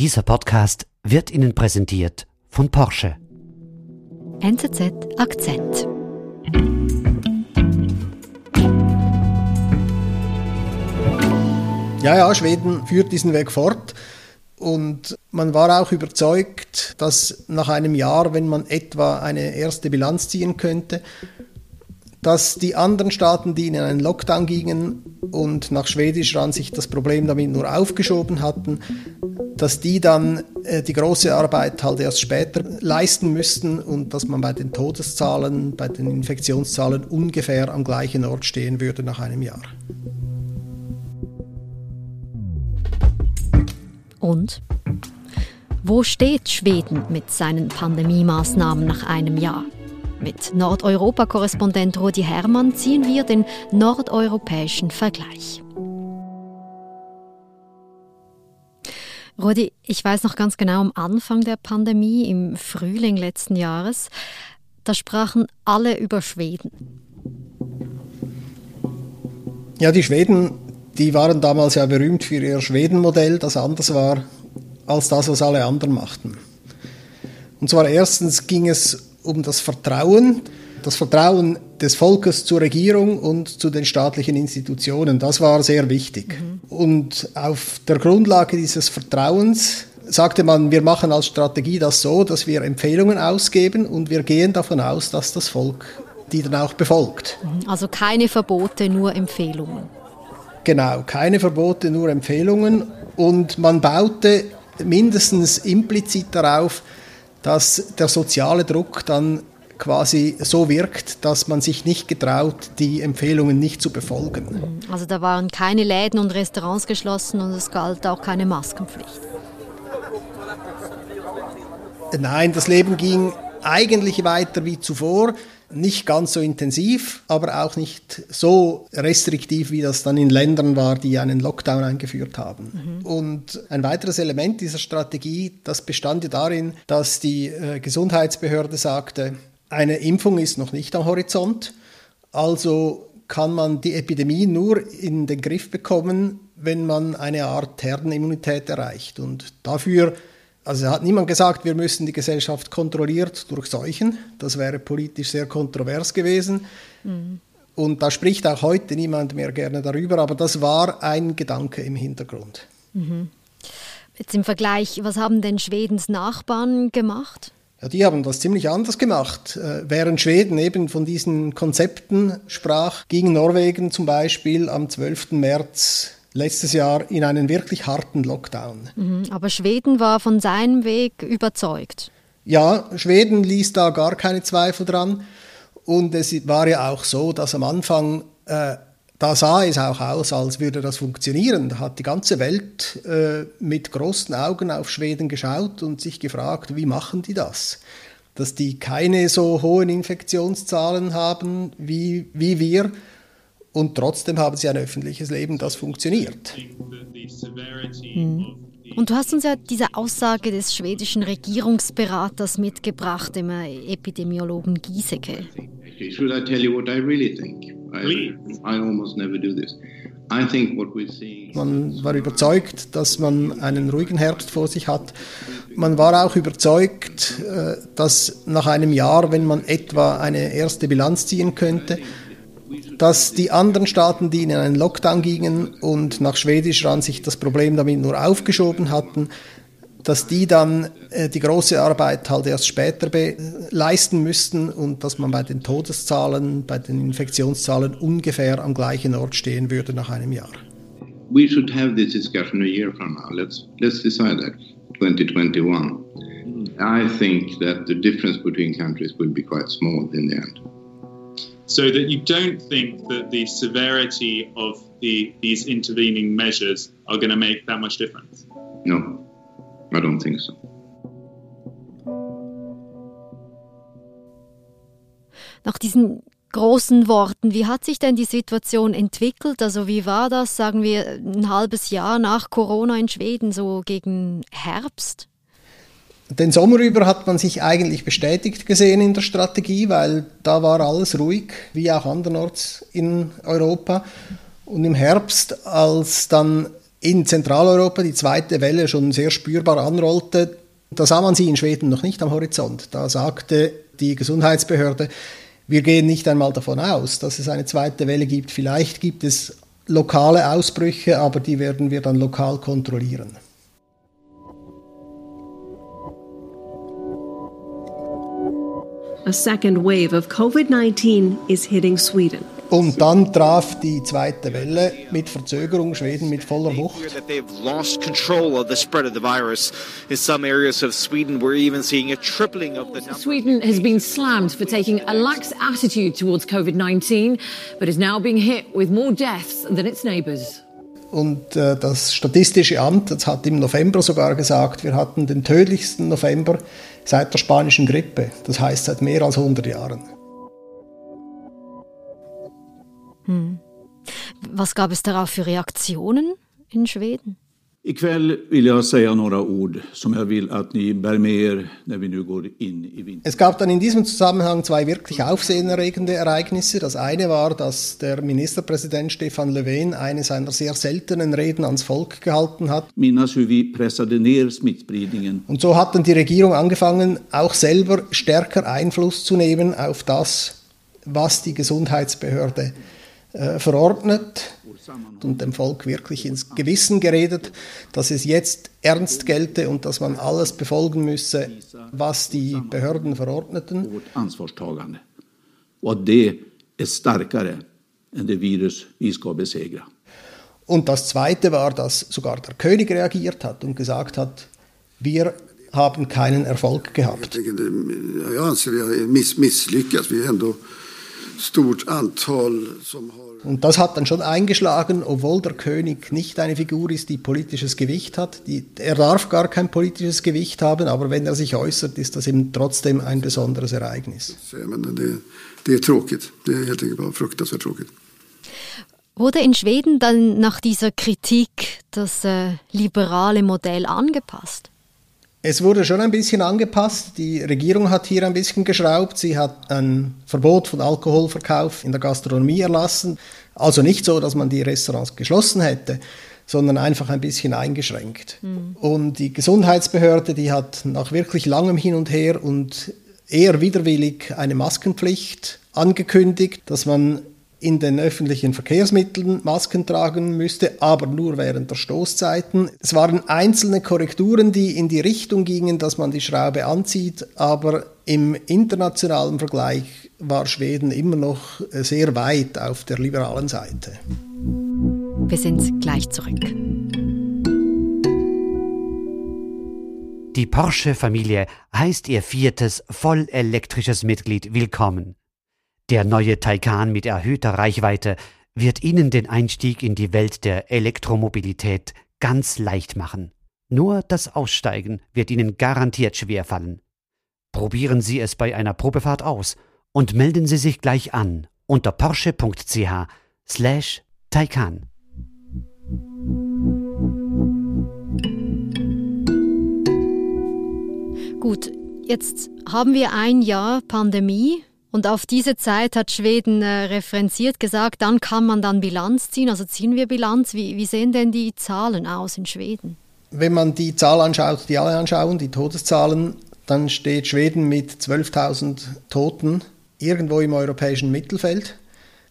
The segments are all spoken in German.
Dieser Podcast wird Ihnen präsentiert von Porsche. NZZ Akzent. Ja, ja, Schweden führt diesen Weg fort. Und man war auch überzeugt, dass nach einem Jahr, wenn man etwa eine erste Bilanz ziehen könnte, dass die anderen Staaten, die in einen Lockdown gingen und nach schwedischer Ansicht das Problem damit nur aufgeschoben hatten, dass die dann äh, die große Arbeit halt erst später leisten müssten und dass man bei den Todeszahlen, bei den Infektionszahlen ungefähr am gleichen Ort stehen würde nach einem Jahr. Und? Wo steht Schweden mit seinen Pandemiemaßnahmen nach einem Jahr? Mit Nordeuropa-Korrespondent Rudi Herrmann ziehen wir den nordeuropäischen Vergleich. Rudi, ich weiß noch ganz genau, am Anfang der Pandemie, im Frühling letzten Jahres, da sprachen alle über Schweden. Ja, die Schweden, die waren damals ja berühmt für ihr Schweden-Modell, das anders war als das, was alle anderen machten. Und zwar erstens ging es um das Vertrauen, das Vertrauen des Volkes zur Regierung und zu den staatlichen Institutionen. Das war sehr wichtig. Mhm. Und auf der Grundlage dieses Vertrauens sagte man, wir machen als Strategie das so, dass wir Empfehlungen ausgeben und wir gehen davon aus, dass das Volk die dann auch befolgt. Mhm. Also keine Verbote, nur Empfehlungen. Genau, keine Verbote, nur Empfehlungen. Und man baute mindestens implizit darauf, dass der soziale Druck dann quasi so wirkt, dass man sich nicht getraut, die Empfehlungen nicht zu befolgen. Also da waren keine Läden und Restaurants geschlossen und es galt auch keine Maskenpflicht. Nein, das Leben ging eigentlich weiter wie zuvor nicht ganz so intensiv, aber auch nicht so restriktiv, wie das dann in Ländern war, die einen Lockdown eingeführt haben. Mhm. Und ein weiteres Element dieser Strategie, das bestand ja darin, dass die äh, Gesundheitsbehörde sagte, eine Impfung ist noch nicht am Horizont, also kann man die Epidemie nur in den Griff bekommen, wenn man eine Art Herdenimmunität erreicht. Und dafür also hat niemand gesagt, wir müssen die Gesellschaft kontrolliert durchseuchen. Das wäre politisch sehr kontrovers gewesen. Mhm. Und da spricht auch heute niemand mehr gerne darüber, aber das war ein Gedanke im Hintergrund. Mhm. Jetzt im Vergleich, was haben denn Schwedens Nachbarn gemacht? Ja, die haben das ziemlich anders gemacht. Äh, während Schweden eben von diesen Konzepten sprach, ging Norwegen zum Beispiel am 12. März letztes Jahr in einen wirklich harten Lockdown. Mhm, aber Schweden war von seinem Weg überzeugt. Ja, Schweden ließ da gar keine Zweifel dran. Und es war ja auch so, dass am Anfang, äh, da sah es auch aus, als würde das funktionieren. Da hat die ganze Welt äh, mit großen Augen auf Schweden geschaut und sich gefragt, wie machen die das? Dass die keine so hohen Infektionszahlen haben wie, wie wir und trotzdem haben sie ein öffentliches Leben, das funktioniert. Hm. Und du hast uns ja diese Aussage des schwedischen Regierungsberaters mitgebracht, dem Epidemiologen Giesecke. Should I tell you what I really think? Man war überzeugt, dass man einen ruhigen Herbst vor sich hat. Man war auch überzeugt, äh, dass nach einem Jahr, wenn man etwa eine erste Bilanz ziehen könnte, dass die anderen Staaten, die in einen Lockdown gingen und nach schwedischer Ansicht das Problem damit nur aufgeschoben hatten, dass die dann äh, die große Arbeit halt erst später leisten müssten und dass man bei den Todeszahlen, bei den Infektionszahlen ungefähr am gleichen Ort stehen würde nach einem Jahr. We should have this discussion a year from now. Let's, let's decide that, 2021. I think that the difference between countries will be quite small in the end so that you don't think that the severity of the, these intervening measures are going to make that much difference? No, I don't think so. Nach diesen großen Worten, wie hat sich denn die Situation entwickelt? Also wie war das, sagen wir, ein halbes Jahr nach Corona in Schweden, so gegen Herbst? Den Sommer über hat man sich eigentlich bestätigt gesehen in der Strategie, weil da war alles ruhig, wie auch andernorts in Europa. Und im Herbst, als dann in Zentraleuropa die zweite Welle schon sehr spürbar anrollte, da sah man sie in Schweden noch nicht am Horizont. Da sagte die Gesundheitsbehörde, wir gehen nicht einmal davon aus, dass es eine zweite Welle gibt. Vielleicht gibt es lokale Ausbrüche, aber die werden wir dann lokal kontrollieren. A second wave of COVID-19 is hitting Sweden. Und dann traf die zweite Welle mit Verzögerung Schweden mit voller Wucht. lost control of the spread of the virus. In some areas of Sweden, we're even seeing a tripling of the number. Sweden has been slammed for taking a lax attitude towards COVID-19, but is now being hit with more deaths than its neighbours. Und äh, das Statistische Amt das hat im November sogar gesagt, wir hatten den tödlichsten November seit der spanischen Grippe. Das heißt seit mehr als 100 Jahren. Hm. Was gab es darauf für Reaktionen in Schweden? Ikväll vill jag säga några ord som jag vill att ni bär med er när vi nu går in i vintern. Es gab dann in diesem Zusammenhang zwei wirklich aufsehenerregende Ereignisse. Das eine war, dass der Ministerpräsident Stefan Löfven eine seiner sehr seltenen Reden ans Volk gehalten hat. Minnas hur vi pressade ner smittspridningen. Und so hat dann die Regierung angefangen, auch selber stärker Einfluss zu nehmen auf das, was die Gesundheitsbehörde äh, verordnet und dem Volk wirklich ins Gewissen geredet, dass es jetzt ernst gelte und dass man alles befolgen müsse, was die Behörden verordneten. Und det är starkare än det virus vi ska besegra. Und das Zweite war, dass sogar der König reagiert hat und gesagt hat, wir haben keinen Erfolg gehabt. Ich, denke, jag anser vi har misslyckats. Vi ändå stort antal som har und das hat dann schon eingeschlagen, obwohl der König nicht eine Figur ist, die politisches Gewicht hat. Die, er darf gar kein politisches Gewicht haben, aber wenn er sich äußert, ist das eben trotzdem ein besonderes Ereignis. Det, det är tråkigt. Det är helt enkelt bara fruktansvärt tråkigt. Wurde in Schweden dann nach dieser Kritik das äh, liberale Modell angepasst? Es wurde schon ein bisschen angepasst. Die Regierung hat hier ein bisschen geschraubt. Sie hat ein Verbot von Alkoholverkauf in der Gastronomie erlassen. Also nicht so, dass man die Restaurants geschlossen hätte, sondern einfach ein bisschen eingeschränkt. Mhm. Und die Gesundheitsbehörde, die hat nach wirklich langem Hin und Her und eher widerwillig eine Maskenpflicht angekündigt, dass man in den öffentlichen Verkehrsmitteln Masken tragen müsste, aber nur während der Stoßzeiten. Es waren einzelne Korrekturen, die in die Richtung gingen, dass man die Schraube anzieht, aber im internationalen Vergleich war Schweden immer noch sehr weit auf der liberalen Seite. Wir sind gleich zurück. Die Porsche-Familie heißt ihr viertes vollelektrisches Mitglied willkommen. Der neue Taycan mit erhöhter Reichweite wird Ihnen den Einstieg in die Welt der Elektromobilität ganz leicht machen. Nur das Aussteigen wird Ihnen garantiert schwer fallen. Probieren Sie es bei einer Probefahrt aus und melden Sie sich gleich an unter porsche.ch slash Taycan. Gut, jetzt haben wir ein Jahr Pandemie und auf diese Zeit hat Schweden äh, referenziert gesagt, dann kann man dann Bilanz ziehen. Also ziehen wir Bilanz. Wie, wie sehen denn die Zahlen aus in Schweden? Wenn man die Zahl anschaut, die alle anschauen, die Todeszahlen, dann steht Schweden mit 12.000 Toten irgendwo im europäischen Mittelfeld.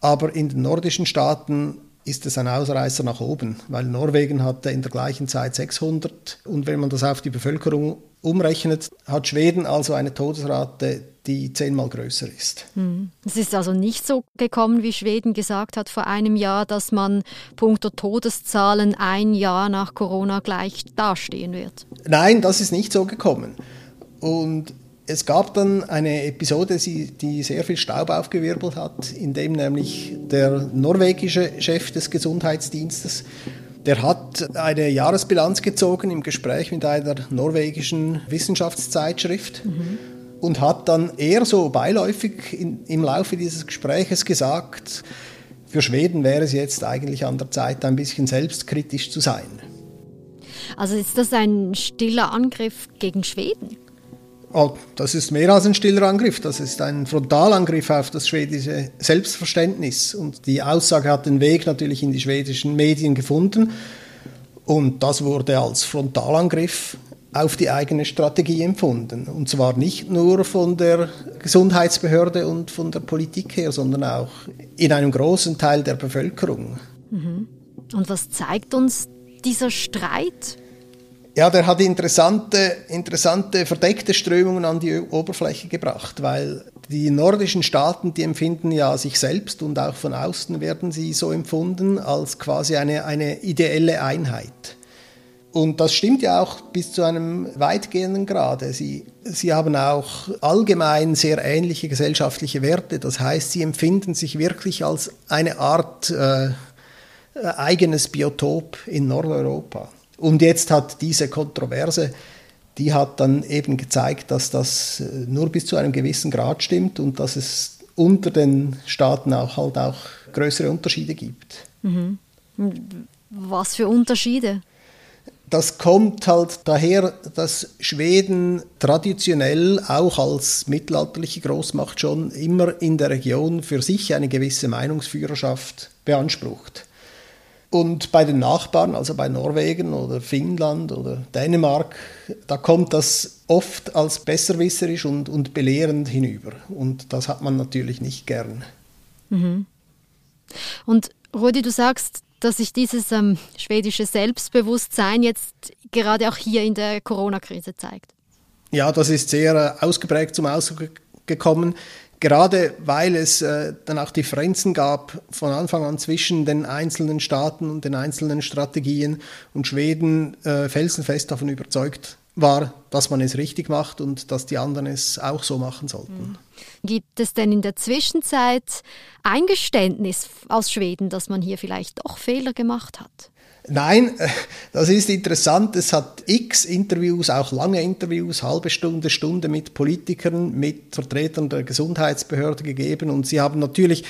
Aber in den nordischen Staaten ist es ein Ausreißer nach oben, weil Norwegen hatte in der gleichen Zeit 600 und wenn man das auf die Bevölkerung umrechnet, hat Schweden also eine Todesrate, die zehnmal größer ist. Hm. Es ist also nicht so gekommen, wie Schweden gesagt hat vor einem Jahr, dass man punkto Todeszahlen ein Jahr nach Corona gleich dastehen wird. Nein, das ist nicht so gekommen. Und es gab dann eine Episode, die sehr viel Staub aufgewirbelt hat, in dem nämlich der norwegische Chef des Gesundheitsdienstes, der hat eine Jahresbilanz gezogen im Gespräch mit einer norwegischen Wissenschaftszeitschrift. Mhm und hat dann eher so beiläufig in, im Laufe dieses Gespräches gesagt, für Schweden wäre es jetzt eigentlich an der Zeit, ein bisschen selbstkritisch zu sein. Also ist das ein stiller Angriff gegen Schweden? Oh, das ist mehr als ein stiller Angriff, das ist ein Frontalangriff auf das schwedische Selbstverständnis. Und die Aussage hat den Weg natürlich in die schwedischen Medien gefunden. Und das wurde als Frontalangriff auf die eigene Strategie empfunden. Und zwar nicht nur von der Gesundheitsbehörde und von der Politik her, sondern auch in einem großen Teil der Bevölkerung. Mhm. Und was zeigt uns dieser Streit? Ja, der hat interessante, interessante verdeckte Strömungen an die Oberfläche gebracht, weil die nordischen Staaten, die empfinden ja sich selbst und auch von außen werden sie so empfunden als quasi eine, eine ideelle Einheit. Und das stimmt ja auch bis zu einem weitgehenden Grade. Sie, sie haben auch allgemein sehr ähnliche gesellschaftliche Werte. Das heißt, sie empfinden sich wirklich als eine Art äh, eigenes Biotop in Nordeuropa. Und jetzt hat diese Kontroverse, die hat dann eben gezeigt, dass das äh, nur bis zu einem gewissen Grad stimmt und dass es unter den Staaten auch halt auch größere Unterschiede gibt. Mhm. Was für Unterschiede? Das kommt halt daher, dass Schweden traditionell auch als mittelalterliche Großmacht schon immer in der Region für sich eine gewisse Meinungsführerschaft beansprucht. Und bei den Nachbarn, also bei Norwegen oder Finnland oder Dänemark, da kommt das oft als besserwisserisch und, und belehrend hinüber. Und das hat man natürlich nicht gern. Mhm. Und Rudi, du sagst, dass sich dieses ähm, schwedische Selbstbewusstsein jetzt gerade auch hier in der Corona-Krise zeigt? Ja, das ist sehr äh, ausgeprägt zum Ausdruck gekommen, gerade weil es äh, dann auch Differenzen gab von Anfang an zwischen den einzelnen Staaten und den einzelnen Strategien und Schweden äh, felsenfest davon überzeugt war, dass man es richtig macht und dass die anderen es auch so machen sollten. Mhm. Gibt es denn in der Zwischenzeit Eingeständnis aus Schweden, dass man hier vielleicht doch Fehler gemacht hat? Nein, das ist interessant. Es hat x Interviews, auch lange Interviews, halbe Stunde, Stunde mit Politikern, mit Vertretern der Gesundheitsbehörde gegeben. Und sie haben natürlich,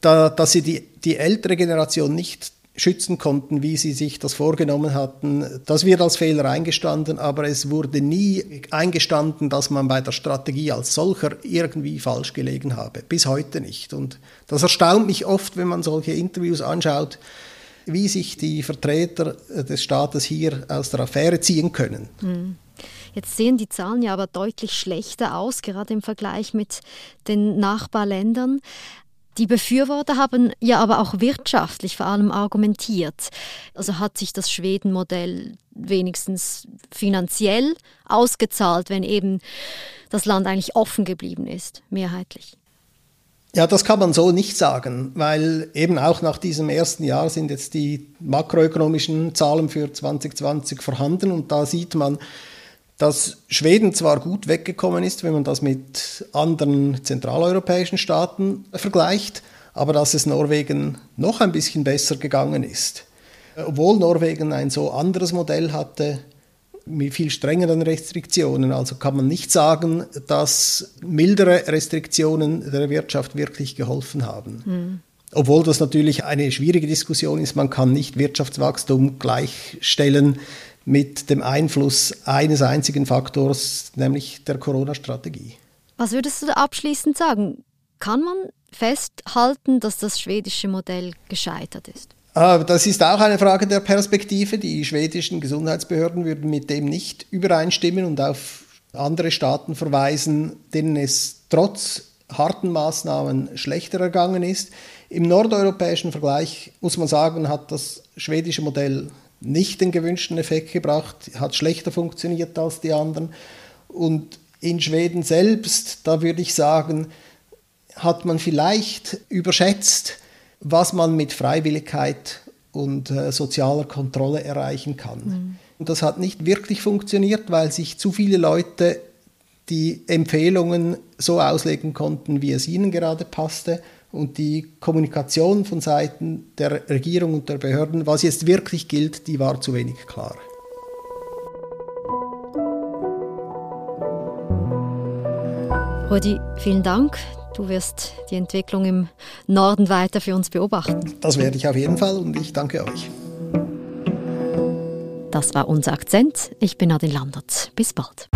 da, dass sie die, die ältere Generation nicht schützen konnten, wie sie sich das vorgenommen hatten. Das wird als Fehler eingestanden, aber es wurde nie eingestanden, dass man bei der Strategie als solcher irgendwie falsch gelegen habe. Bis heute nicht. Und das erstaunt mich oft, wenn man solche Interviews anschaut, wie sich die Vertreter des Staates hier aus der Affäre ziehen können. Hm. Jetzt sehen die Zahlen ja aber deutlich schlechter aus, gerade im Vergleich mit den Nachbarländern. Die Befürworter haben ja aber auch wirtschaftlich vor allem argumentiert. Also hat sich das Schweden-Modell wenigstens finanziell ausgezahlt, wenn eben das Land eigentlich offen geblieben ist, mehrheitlich. Ja, das kann man so nicht sagen, weil eben auch nach diesem ersten Jahr sind jetzt die makroökonomischen Zahlen für 2020 vorhanden und da sieht man, dass Schweden zwar gut weggekommen ist, wenn man das mit anderen zentraleuropäischen Staaten vergleicht, aber dass es Norwegen noch ein bisschen besser gegangen ist. Obwohl Norwegen ein so anderes Modell hatte, mit viel strengeren Restriktionen. Also kann man nicht sagen, dass mildere Restriktionen der Wirtschaft wirklich geholfen haben. Mhm. Obwohl das natürlich eine schwierige Diskussion ist. Man kann nicht Wirtschaftswachstum gleichstellen mit dem Einfluss eines einzigen Faktors, nämlich der Corona-Strategie. Was würdest du abschließend sagen? Kann man festhalten, dass das schwedische Modell gescheitert ist? Ah, das ist auch eine Frage der Perspektive. Die schwedischen Gesundheitsbehörden würden mit dem nicht übereinstimmen und auf andere Staaten verweisen, denen es trotz harten Maßnahmen schlechter ergangen ist. Im nordeuropäischen Vergleich muss man sagen, hat das schwedische Modell nicht den gewünschten Effekt gebracht, hat schlechter funktioniert als die anderen. Und in Schweden selbst, da würde ich sagen, hat man vielleicht überschätzt, was man mit Freiwilligkeit und äh, sozialer Kontrolle erreichen kann. Mhm. Und das hat nicht wirklich funktioniert, weil sich zu viele Leute die Empfehlungen so auslegen konnten, wie es ihnen gerade passte und die Kommunikation von Seiten der Regierung und der Behörden, was jetzt wirklich gilt, die war zu wenig klar. Rudi, vielen Dank. Du wirst die Entwicklung im Norden weiter für uns beobachten. Das werde ich auf jeden Fall und ich danke euch. Das war unser Akzent. Ich bin Adin Landert. Bis bald.